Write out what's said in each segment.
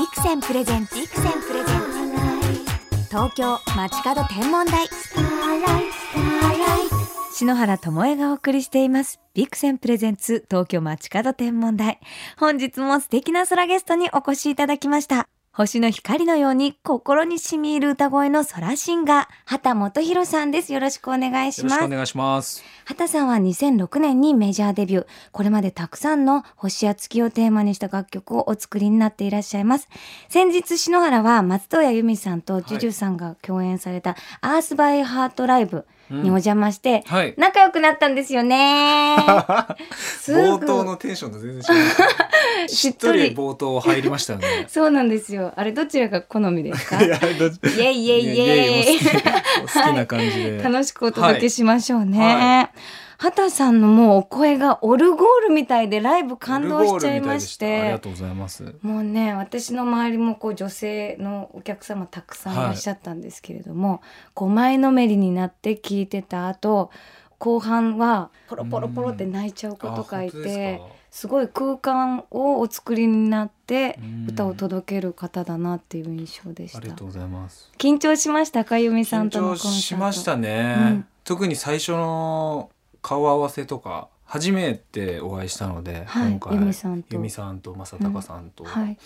ビクセンプレゼンツビクセンプレゼンツ。東京街角天文台。篠原智恵がお送りしています。ビクセンプレゼンツ東京街角天文台。本日も素敵な空ゲストにお越しいただきました。星の光のように心に染み入る歌声の空シンガー畑元博さんですよろしくお願いしますよろしくお願いします。畑さんは2006年にメジャーデビュー。これまでたくさんの星や月をテーマにした楽曲をお作りになっていらっしゃいます。先日、篠原は松任谷由実さんとジュジュさんが共演されたアースバイハートライブにお邪魔して、はい。仲良くなったんですよね。冒頭のテンションと全然違う。しっとり冒頭入りましたよね。そうなんですよ。あれどちらが好みですか？イエイイエイイエイ好きな感じで。楽しくお届けしましょうね。は畑さんのもうお声がオルゴールみたいでライブ感動しちゃいましオルゴールみたいでた。ありがてとうございます。もうね私の周りもこう女性のお客様たくさんいらっしゃったんですけれども、こう前のめりになって聞いてた後後半はポロポロポロって泣いちゃう子とかいてか。すごい空間をお作りになってうん。歌を届ける方だなっていう印象でした。ありがとうございます。緊張しましたかゆみさん緊とのしましたね、うん。特に最初の顔合わせとか初めてお会いしたので、はい今回。由美さんと。由美さんと正隆さんと、はい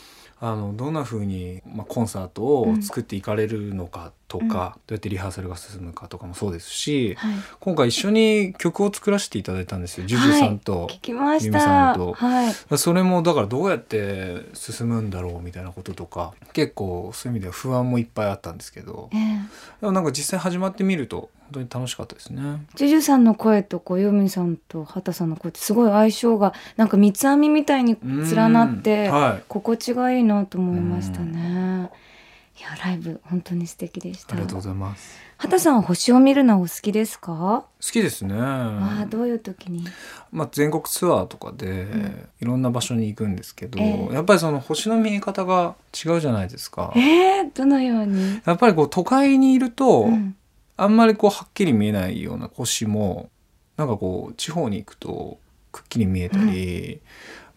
あのどんな風にまあコンサートを作っていかれるのかとか、うん。どうやってリハーサルが進むかとかもそうですし、はい。今回一緒に曲を作らせていただいたんですよジュジュさんと。聞きまし由美さたんと。はい。それもだからどうやって進むんだろうみたいなこととか結構そういう意味では不安もいっぱいあったんですけどええ。でもなんか実際始まってみると本当に楽しかったですね。ジュジュさんの声とこうユーミンさんと畑さんの声ってすごい相性がなんか三つ編みみたいに連なって心地がいいなと思いましたね。いやライブ本当に素敵でした。ありがとうございます。畑さんは星を見るのはお好きですか、好きですね。わあどういう時に？まあ、全国ツアーとかでん。いろんな場所に行くんですけど、ええ。やっぱりその星の見え方が違うじゃないですか。えー、どのように、やっぱりこう都会にいると、うん。あんまりこうはっきり見えないような星もなんかこう地方に行くとくっきり見えたり、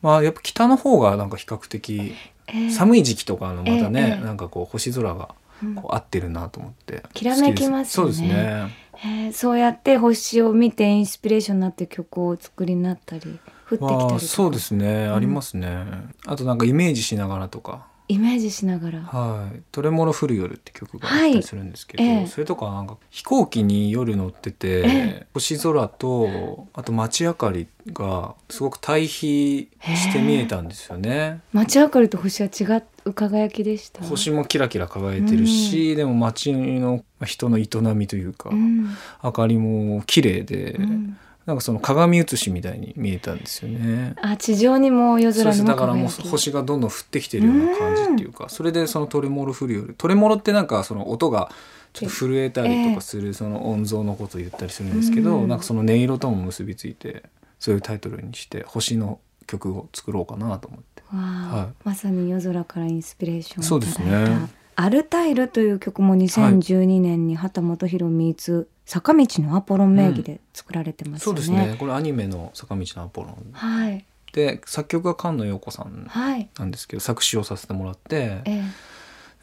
まあやっぱ北の方がなんか比較的えー寒い時期とかのまたね、ええなんかこう星空がうん。こう合ってるなと思って、きらめきますそうですね。えーそうやって星を見てインスピレーションになって曲をお作りになったり降ってきたりそうですね、んありますね。あとなんかイメージしながらとかイメージしながら。はい「トレモロ降る夜」って曲があったりするんですけど、はいええ。それとかなんか飛行機に夜乗ってて、え星空とあと街明かりがすごく対比して見えたんですよね。街明かりと星は違う輝きでした？星もキラキラ輝いてるし、でも街の人の営みというか、うん。明かりも綺麗で、うんなんかその鏡写しみたいに見えたんですよね。あ地上にも夜空にだからもう星がどんどん降ってきてるような感じっていうかそれでそのトレモロ降るよりトレモロってなんかその音がちょっと震えたりとかするその音像のことを言ったりするんですけど、うん。なんかその音色とも結びついてそういうタイトルにして星の曲を作ろうかなと思って。はい。まさに夜空からインスピレーションそうですねアルタイルという曲も2012年に畑基博ミーツ坂道のアポロン名義で作られてますよね。そうですね。これアニメの「坂道のアポロン。はい」で作曲が菅野陽子さんはい。なんですけど作詞をさせてもらって。ええ。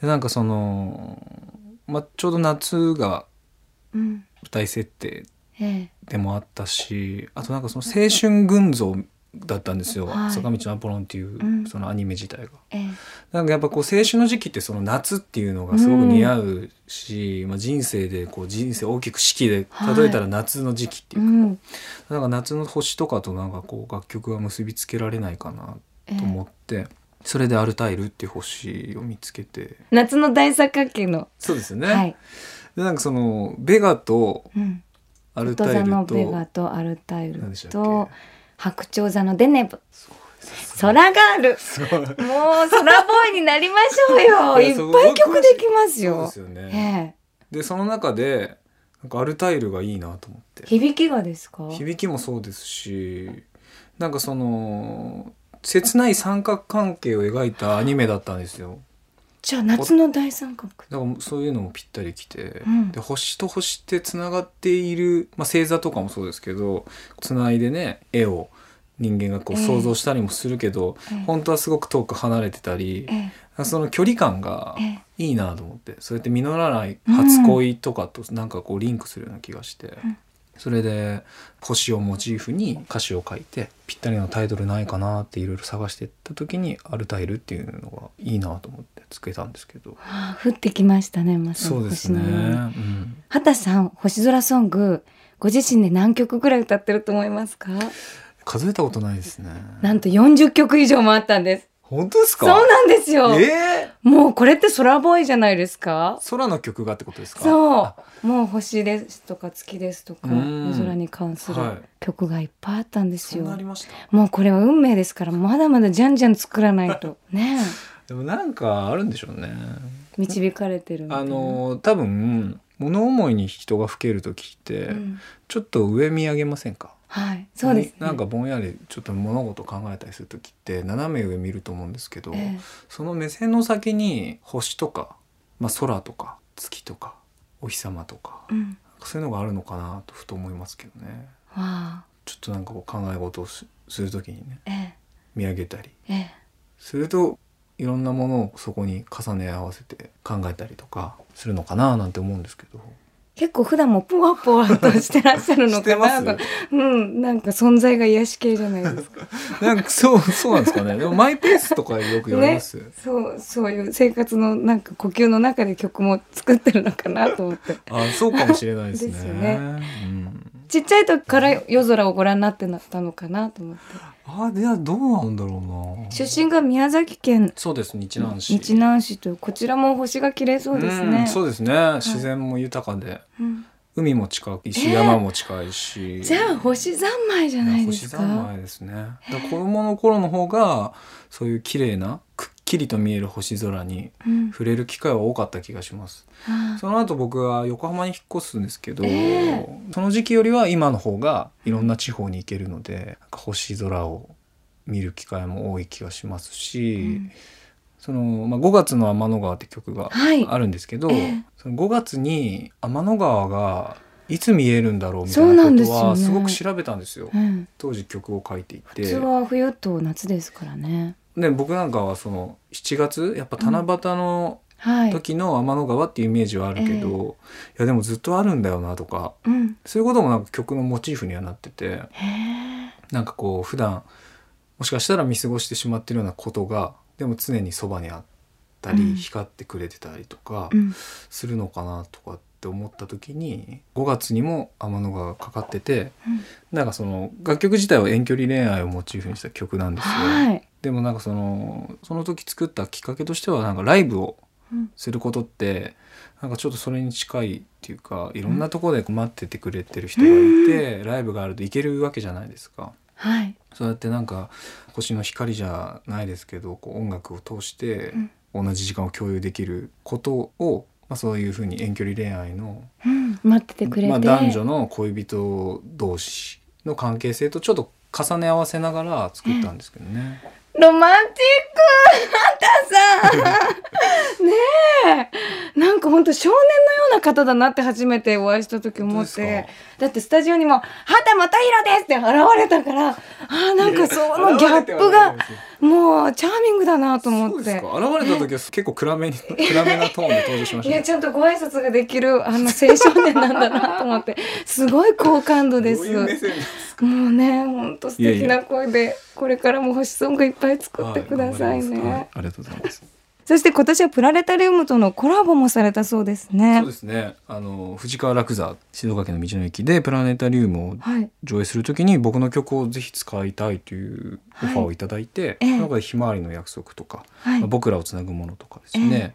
でなんかその、まあ、ちょうど夏がうん。舞台設定ええ。でもあったしあとなんかその青春群像だったんですよ「はい。坂道のアポロン」っていううん。そのアニメ自体が。ええ。なんかやっぱこう青春の時期ってその夏っていうのがすごく似合うし、まあ、人生でこう人生大きく四季で例えたら夏の時期っていううか、ん。なんか夏の星とかとなんかこう楽曲が結びつけられないかなええ。と思って、それで「アルタイル」っていう星を見つけて。夏の大三角形の、そうですよね。はい。でなんかそのベガとうん。アルタイル太座のとベガとアルタイルとけ？白鳥座のデネブ。空ガール。もう空ボーイになりましょうよ。いっぱい曲できますよで。すよえね。えでその中でなんかアルタイルがいいなと思って響きがですか？響きもそうですしなんかその切ない三角関係を描いたアニメだったんですよじゃあ夏の大三角。だからそういうのもぴったりきて、うん。で星と星ってつながっている、まあ、星座とかもそうですけどつないでね絵を人間がこうええ。想像したりもするけど、ええ。本当はすごく遠く離れてたり、ええ。その距離感がえいいなと思ってそうやって実らない初恋とかとなんかこうリンクするような気がして、ん。それで星をモチーフに歌詞を書いてぴったりのタイトルないかなっていろいろ探していった時に「アルタイル」っていうのがいいなと思ってつけたんですけど。あ降ってきましたねまさにそうですね。うん。畑さん星空ソングご自身で何曲ぐらい歌ってると思いますか？数えたことないですね。なんと40曲以上もあったんです。本当ですか？そうなんですよ、えもうこれって空ボーイじゃないですか？ー空の曲がってことですか？そう。もう星ですとか月ですとかうん。夜空に関するはい。曲がいっぱいあったんですよ、なありました？もうこれは運命ですからまだまだじゃんじゃん作らないと。ねでもなんかあるんでしょうね。え導かれてるあな。の多分物思いに人が老ける時って、うん。ちょっと上見上げませんか？はいそうです、ね、なんかぼんやりちょっと物事考えたりする時って斜め上見ると思うんですけど、ええ。その目線の先に星とか、まあ、空とか月とかお日様とかうん。そういうのがあるのかなとふと思いますけどね。ちょっとなんかこう考え事をすする時にねええ。見上げたりええ。するといろんなものをそこに重ね合わせて考えたりとかするのかななんて思うんですけど。結構普段もポワポワとしてらっしゃるのかなうんなんか存在が癒し系じゃないですか。なんかそうそうなんですかね。でもマイペースとかよく言われます、そうそういう生活のなんか呼吸の中で曲も作ってるのかなと思って。あそうかもしれないですね。ですよね。うん、ちっちゃい時から夜空をご覧になってなったのかなと思って。あいやどうなんだろうな。出身が宮崎県。そうです日南市。日南市というこちらも星が綺麗そうですんねそうですね。自然も豊かで、うん。海も近いし、山も近いし。じゃあ星三昧じゃないですか？星三昧ですね。だから子供の頃の方がそういう綺麗なくっきりと見える星空にうん。触れる機会は多かった気がします。あその後僕は横浜に引っ越すんですけど、えその時期よりは今の方がいろんな地方に行けるので、星空を見る機会も多い気がしますし、うん。その、まあ、5月の天の川って曲がはい。あるんですけど、ええ。その5月に天の川がいつ見えるんだろうみたいなんことはすごく調べたんですよ。うん。当時曲を書いてい普て通は冬と夏ですからねで僕なんかはその7月やっぱ七夕のはい。時の天の川っていうイメージはあるけど、いやでもずっとあるんだよなとかうん。そういうこともなんか曲のモチーフにはなっててへえ。なんかこう普段もしかしたら見過ごしてしまってるようなことがでも常にそばにあったり、うん。光ってくれてたりとかうん。するのかなとかって思った時に5月にも天の川がかかっててうん。なんかその楽曲自体は遠距離恋愛をモチーフにした曲なんですよ。はいでもなんかそのその時作ったきっかけとしてはなんかライブをうん。することってなんかちょっとそれに近いっていうかいろんなところで待っててくれてる人がいて、ライブがあると行けるわけじゃないですか。はい。そうやってなんか星の光じゃないですけどこう音楽を通して同じ時間を共有できることを、まあ、そういうふうに遠距離恋愛の、うん。待っててくれて。まあ、男女の恋人同士の関係性とちょっと重ね合わせながら作ったんですけどね。ロマンチック。あんたさ。んねえ。なんか本当少年のような方だなって初めてお会いした時思って。か？だってスタジオにも「畑正宏です!」って現れたからあーなんかそのギャップがもうチャーミングだなと思って。そうですか？現れた時は結構暗めに 暗めなトーンで登場しましたね。いやちゃんとご挨拶ができるあの青少年なんだなと思って。すごい好感度ですですもうね本当素敵な声でこれからも星ソングいっぱい作ってくださいね、はいありがとうございます。そして今年はプラネタリウムとのコラボもされたそうですね。そうですね。あの藤川楽座静岡県の道の駅でプラネタリウムをはい。上映するときに僕の曲をぜひ使いたいというオファーをいただいて、ええ。その中でひまわりの約束とか、はい。まあ僕らをつなぐものとかですね、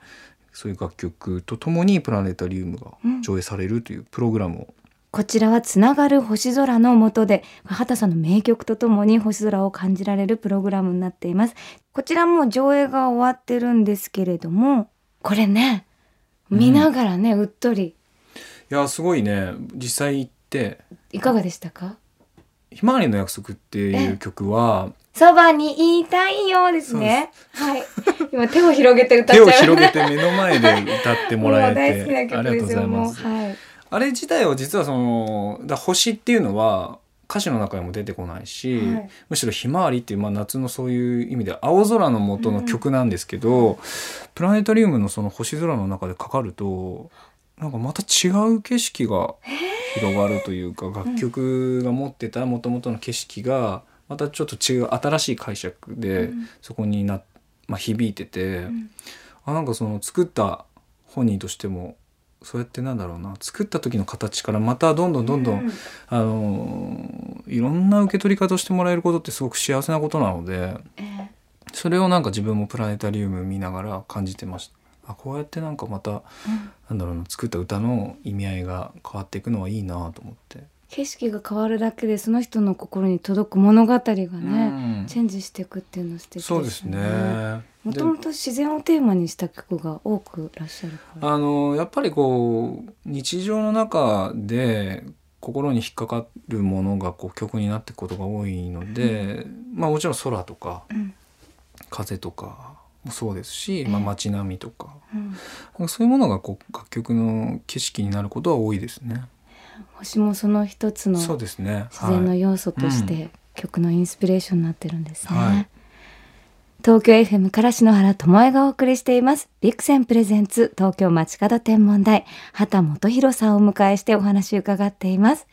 そういう楽曲とともにプラネタリウムが上映されるというプログラムを、こちらはつながる星空の下で畑さんの名曲とともに星空を感じられるプログラムになっています。こちらも上映が終わってるんですけれどもこれね見ながらね、うっとり。いやすごいね。実際行って。いかがでしたか「ひまわりの約束」っていう曲は。そばにいたいようですね。はい。今手を広げて歌っちゃう手を広げて目の前で歌ってもらえ もう大好きなてありがとうご曲ですよざいます。はいあれ自体は実はそのだ星っていうのは歌詞の中にも出てこないし、はい。むしろ「ひまわり」っていう、まあ、夏のそういう意味で青空の元の曲なんですけど、プラネタリウムのその星空の中でかかるとなんかまた違う景色が広がるというか、楽曲が持ってたもともとの景色がまたちょっと違う新しい解釈で、うん。そこにな、まあ、響いてて、ん。あなんかその作った本人としてもそうやってなんだろうな。作った時の形からまたどんどんどんどん、うん。あのーいろんな受け取り方をしてもらえることってすごく幸せなことなのでええ。それをなんか自分もプラネタリウム見ながら感じてました。あこうやってなんかまたうん。なんだろうな作った歌の意味合いが変わっていくのはいいなと思って。景色が変わるだけでその人の心に届く物語がね、うん。チェンジしていくっていうの素敵ですそうですね。もともと自然をテーマにした曲が多くいらっしゃるから。あのやっぱりこう日常の中で心に引っかかるものがこう曲になっていくことが多いので、まあもちろん空とかうん風とかもそうですし、まあ、街並みとかうんそういうものがこう楽曲の景色になることは多いですね。星もその一つのそうですね。自然のはい要素としうて曲のインスピレーションになってるんですね。はい東京 FM から篠原智恵がお送りしています。ビクセンプレゼンツ東京街角天文台、畑元博さんをお迎えしてお話を伺っています。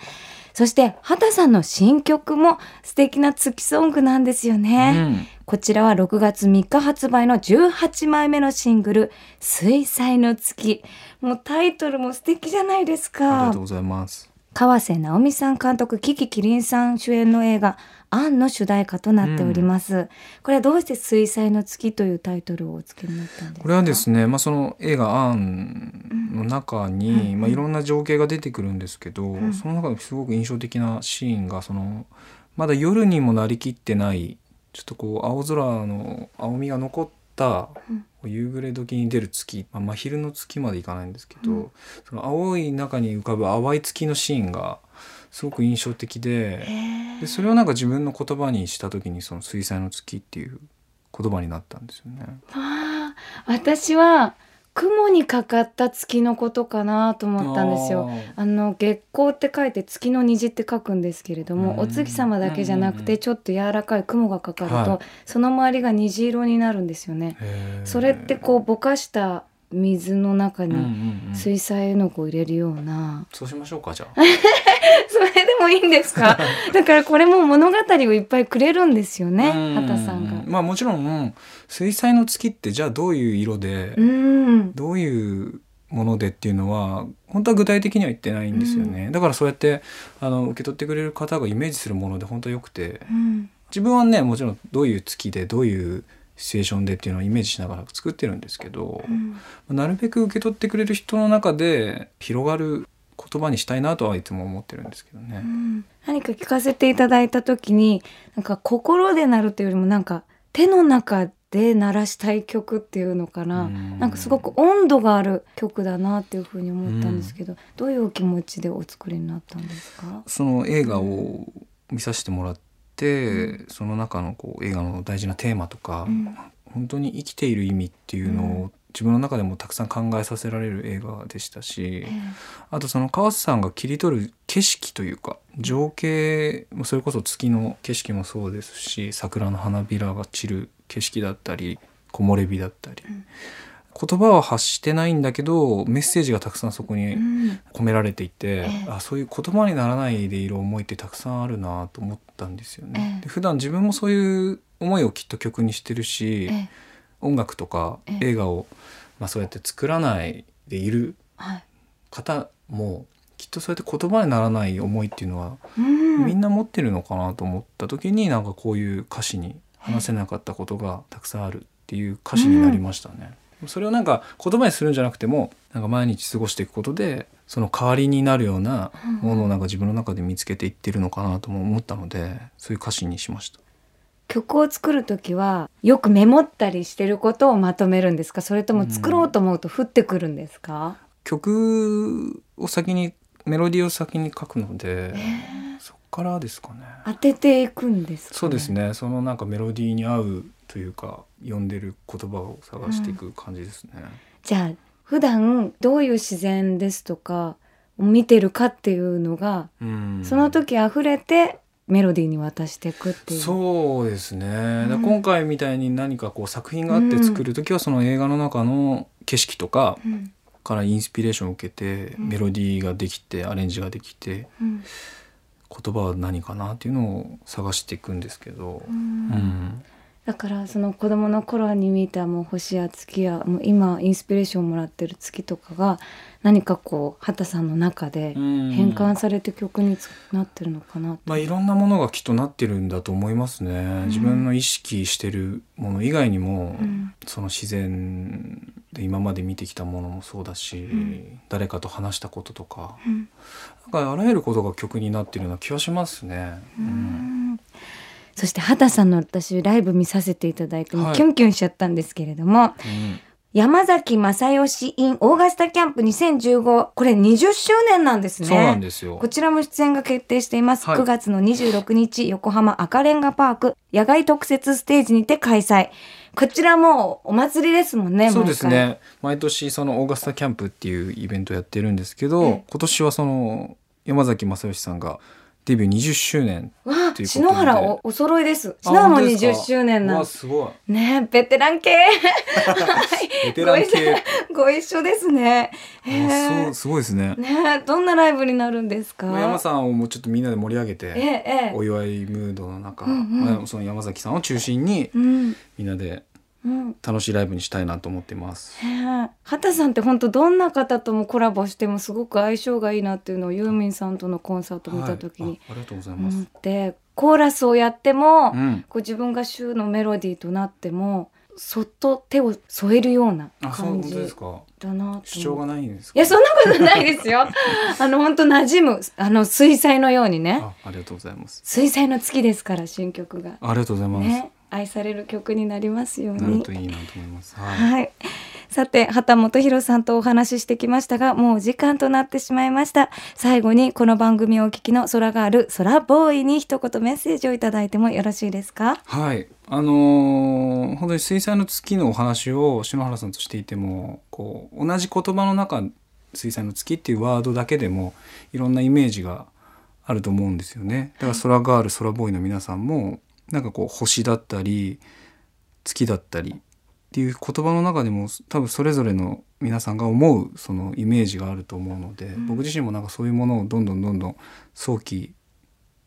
そして畑さんの新曲も素敵な月ソングなんですよね。うんこちらは6月3日発売の18枚目のシングル、水彩の月。もうタイトルも素敵じゃないですありがかとう。ございます。川瀬直美さん監督、キキキリンさん主演の映画、アンの主題歌となっております。これはどうして水彩の月というタイトルをお付けになったんですか？これはですね、まあ、その映画「アン」の中に、うん。まあ、いろんな情景が出てくるんですけど、ん。その中ですごく印象的なシーンがそのまだ夜にもなりきってないちょっとこう青空の青みが残った夕暮れ時に出る月、まあ、真昼の月までいかないんですけど、うん。その青い中に浮かぶ淡い月のシーンがすごく印象的で。へでそれをなんか自分の言葉にした時にその水彩の月っていう言葉になったんですよね。あー私は雲にかかった月のことかなと思ったんですよ。あの月光って書いて月の虹って書くんですけれども、うんお月様だけじゃなくてちょっと柔らかい雲がかかると、はいその周りが虹色になるんですよね。それってこうぼかした水の中うんうんにうん。水彩絵の具を入れるような、そうしましょうかじゃあ。それでもいいんですか？だからこれも物語をいっぱいくれるんですよねうん。畑さんが。まあもちろん水彩の月ってじゃあどういう色で、うん。どういうものでっていうのは本当は具体的には言ってないんですよね。だからそうやってあの受け取ってくれる方がイメージするもので本当はよくて。うん。自分はねもちろんどういう月でどういうシチュエーションでっていうのをイメージしながら作ってるんですけど、うん。なるべく受け取ってくれる人の中で広がる言葉にしたいなとはいつも思ってるんですけどね。うん。何か聞かせていただいた時になんか心で鳴るというよりもなんか手の中で鳴らしたい曲っていうのかな、うん。なんかすごく温度がある曲だなっていうふうに思ったんですけど、どういうお気持ちでお作りになったんですか？その映画を見させてもらって、その中のこう映画の大事なテーマとか、うん。本当に生きている意味っていうのを自分の中でもたくさん考えさせられる映画でしたし、えあとその川瀬さんが切り取る景色というか情景もそれこそ月の景色もそうですし桜の花びらが散る景色だったり木漏れ日だったり、言葉は発してないんだけどメッセージがたくさんそこにうん。込められていて、ええ。あそういう言葉にならないでいる思いってたくさんあるなと思ったんですよね。ええ。で普段自分もそういう思いをきっと曲にしてるし、ええ。音楽とかええ。映画を、まあ、そうやって作らないでいるはい。方もきっとそうやって言葉にならない思いっていうのは、うん。みんな持ってるのかなと思った時になんかこういう歌詞に話せなかったことがたくさんあるっていう歌詞になりましたね。それをなんか言葉にするんじゃなくてもなんか毎日過ごしていくことでその代わりになるようなものをなんか自分の中で見つけていってるのかなとも思ったのでそういう歌詞にしました。曲を作る時はよくメモったりしてることをまとめるんですか？それとも作ろうと思うと降ってくるんですか、曲を先にメロディーを先に書くので、そっからですかね。当てていくんですか、そうですね。そのなんかメロディーに合うというか読んでる言葉を探していく感じですね。じゃあ普段どういう自然ですとかを見てるかっていうのが、うん。その時溢れてメロディーに渡していくっていう。そうですね、うん。今回みたいに何かこう作品があって作る時はその映画の中の景色とかうん。からインスピレーションを受けてうん。メロディーができてアレンジができてうん言葉は何かなっていうのを探していくんですけど。う、うん。ん、だからその子供の頃に見たもう星や月やもう今インスピレーションをもらってる月とかが何かこう畑さんの中で変換されて曲につなってるのかなって。まあ、いろんなものがきっとなってるんだと思いますね、自分の意識してるもの以外にも、うん。その自然で今まで見てきたものもそうだし、ん。誰かと話したこととかうん。なんかあらゆることが曲になってるような気はしますね。うん。そして畑さんの私ライブ見させていただいてもうはい。キュンキュンしちゃったんですけれども、うん。山崎正義 in オーガスタキャンプ2015これ20周年なんですね。そうなんですよ。こちらも出演が決定しています、はい。9月の26日横浜赤レンガパーク野外特設ステージにて開催こちらもお祭りですもんねそうですね。毎年そのオーガスタキャンプっていうイベントやってるんですけど、ええ今年はその山崎正義さんがデビュー20周年わあということで。篠原おお揃いです。あ篠原も本当ですか？20周年うなすごい。ねベテラン系。ベテラン系。ご一緒ですね。そうすごいですね。ねどんなライブになるんですか？山さんをもうちょっとみんなで盛り上げえてえええお祝いムードの中、うんうん。まあその山崎さんを中心にうん。みんなでうん楽しいライブにしたいなと思っています。へえ畑さんって本当どんな方ともコラボしてもすごく相性がいいなっていうのをユーミンさんとのコンサート見た時にはいあありがとうございます。思って、コーラスをやっても、うん、こう自分が週のメロディーとなってもそっと手を添えるような感じ。だな主張がないんですか？いやそんなことないですよ あの本当馴染むあの水彩のようにねあ、ありがとうございます。水彩の月ですから新曲がありがとうございます。ね愛される曲になりますようになるといいなと思います。はい。はい。さて、畑本博さんとお話ししてきましたが、もう時間となってしまいました。最後に、この番組をお聞きの空がある空ボーイに一言メッセージをいただいてもよろしいですか？はい、あのー本当に水彩の月のお話を篠原さんとしていてもこう同じ言葉の中水彩の月っていうワードだけでもいろんなイメージがあると思うんですよねだから空ガール空ボーイの皆さんもなんかこう星だったり月だったりっていう言葉の中でも多分それぞれの皆さんが思うそのイメージがあると思うので、僕自身もなんかそういうものをどんどんどんどん想起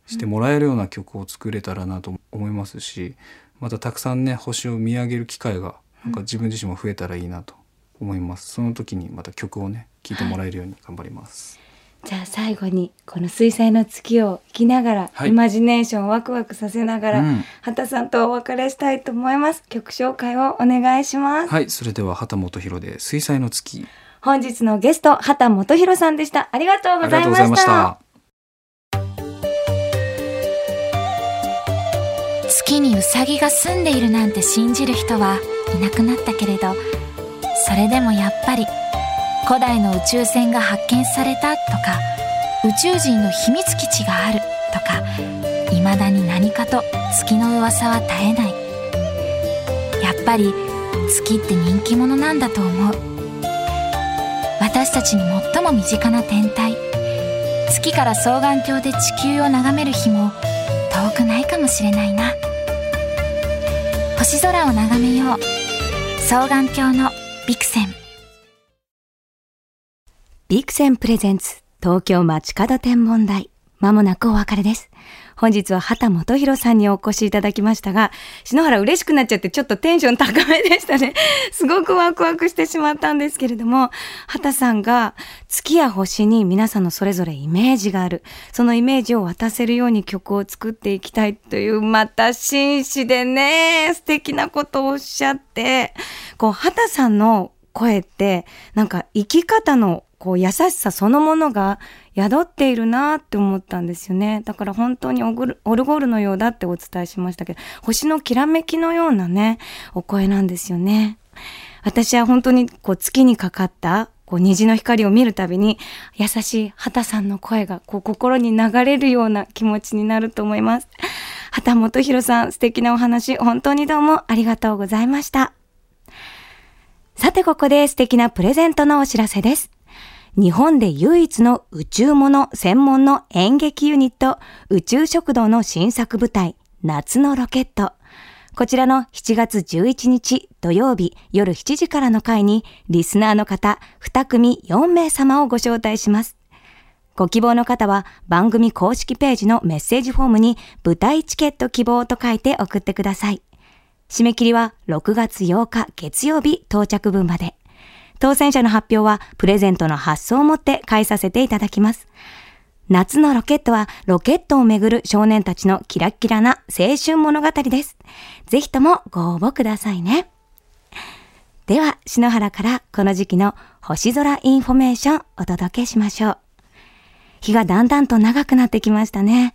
してもらえるような曲を作れたらなと思いますしまたたくさんね星を見上げる機会がなんか自分自身も増えたらいいなと思います。その時にまた曲をね聴いてもらえるように頑張ります、じゃあ最後に、この水彩の月を聞きながら、はいイマジネーションをワクワクさせながら、うん畑さんとお別れしたいと思います。曲紹介をお願いします。はいそれでは畑本博で「水彩の月」本日のゲスト、畑本博さんでした。ありがとうあございまし。た。月にウサギが住んでいるなんて信じる人はいなくなったけれどそれでもやっぱり古代の宇宙船が発見されたとか宇宙人の秘密基地があるとか未だに何かと月の噂は絶えない。やっぱり月って人気者なんだと思う。私たちに最も身近な天体。月から双眼鏡で地球を眺める日も遠くないかもしれないな。星空を眺めよう。双眼鏡のビクセン。ビクセンプレゼンツ東京街角天文台。まもなくお別れです。本日は畑本博さんにお越しいただきましたが、篠原嬉しくなっちゃってちょっとテンション高めでしたね。すごくワクワクしてしまったんですけれども、畑さんが月や星に皆さんのそれぞれイメージがある。そのイメージを渡せるように曲を作っていきたいという、また紳士でね、素敵なことをおっしゃって、こう、畑さんの声って、なんか生き方のこう優しさそのものが宿っているなって思ったんですよね。だから本当にオルオルゴールのようだってお伝えしましたけど、星のきらめきのようなね、お声なんですよね。私は本当にこう月にかかったこう虹の光を見るたびに優しい畑さんの声がこう心に流れるような気持ちになると思います。畑本博さん素敵なお話本当にどうもありがとうございました。さてここで素敵なプレゼントのお知らせです。日本で唯一の宇宙もの専門の演劇ユニット、宇宙食堂の新作舞台、夏のロケット。こちらの7月11日土曜日夜7時からの回にリスナーの方2組4名様をご招待します。ご希望の方は番組公式ページのメッセージフォームに舞台チケット希望と書いて送ってください。締め切りは6月8日月曜日到着分まで。当選者の発表はプレゼントの発送をもって代えさせていただきます。夏のロケットはロケットをめぐる少年たちのキラキラな青春物語です。ぜひともご応募くださいね。では、篠原からこの時期の星空インフォメーションお届けしましょう。日がだんだんと長くなってきましたね。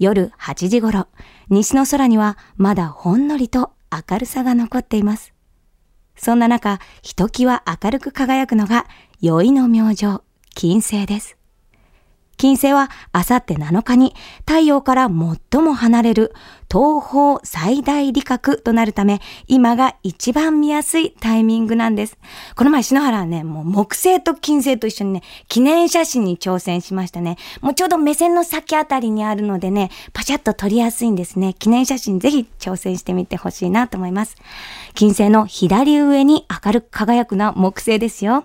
夜8時頃、西の空にはまだほんのりと明るさが残っています。そんな中、ひときわ明るく輝くのが、宵の明星、金星です。金星はあさって7日に太陽から最も離れる東方最大理覚となるため、今が一番見やすいタイミングなんです。この前篠原はね、もう木星と金星と一緒にね、記念写真に挑戦しましたね。もうちょうど目線の先あたりにあるのでね、パシャッと撮りやすいんですね。記念写真ぜひ挑戦してみてほしいなと思います。金星の左上に明るく輝くのは木星ですよ。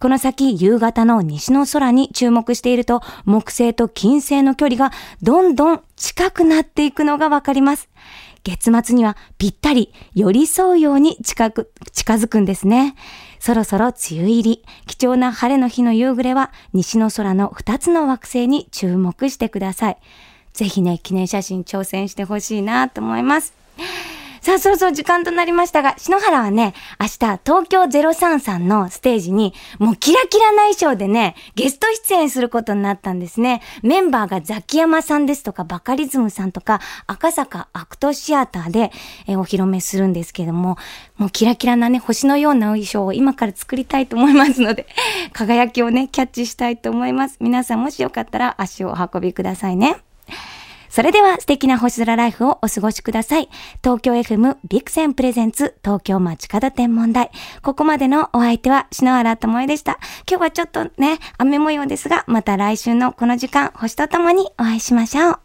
この先夕方の西の空に注目していると木星と金星の距離がどんどん近くなっていくのがわかります。月末にはぴったり寄り添うように近く、近づくんですね。そろそろ梅雨入り、貴重な晴れの日の夕暮れは西の空の2つの惑星に注目してください。ぜひね、記念写真挑戦してほしいなと思います。さあ、そろそろ時間となりましたが、篠原はね、明日、東京033のステージに、もうキラキラな衣装でね、ゲスト出演することになったんですね。メンバーがザキヤマさんですとか、バカリズムさんとか、赤坂アクトシアターで、えお披露目するんですけども、もうキラキラなね、星のような衣装を今から作りたいと思いますので、輝きをね、キャッチしたいと思います。皆さんもしよかったら足をお運びくださいね。それでは素敵な星空ライフをお過ごしください。東京 FM ビクセンプレゼンツ東京街角天文台。ここまでのお相手は篠原智恵でした。今日はちょっとね、雨模様ですが、また来週のこの時間、星とともにお会いしましょう。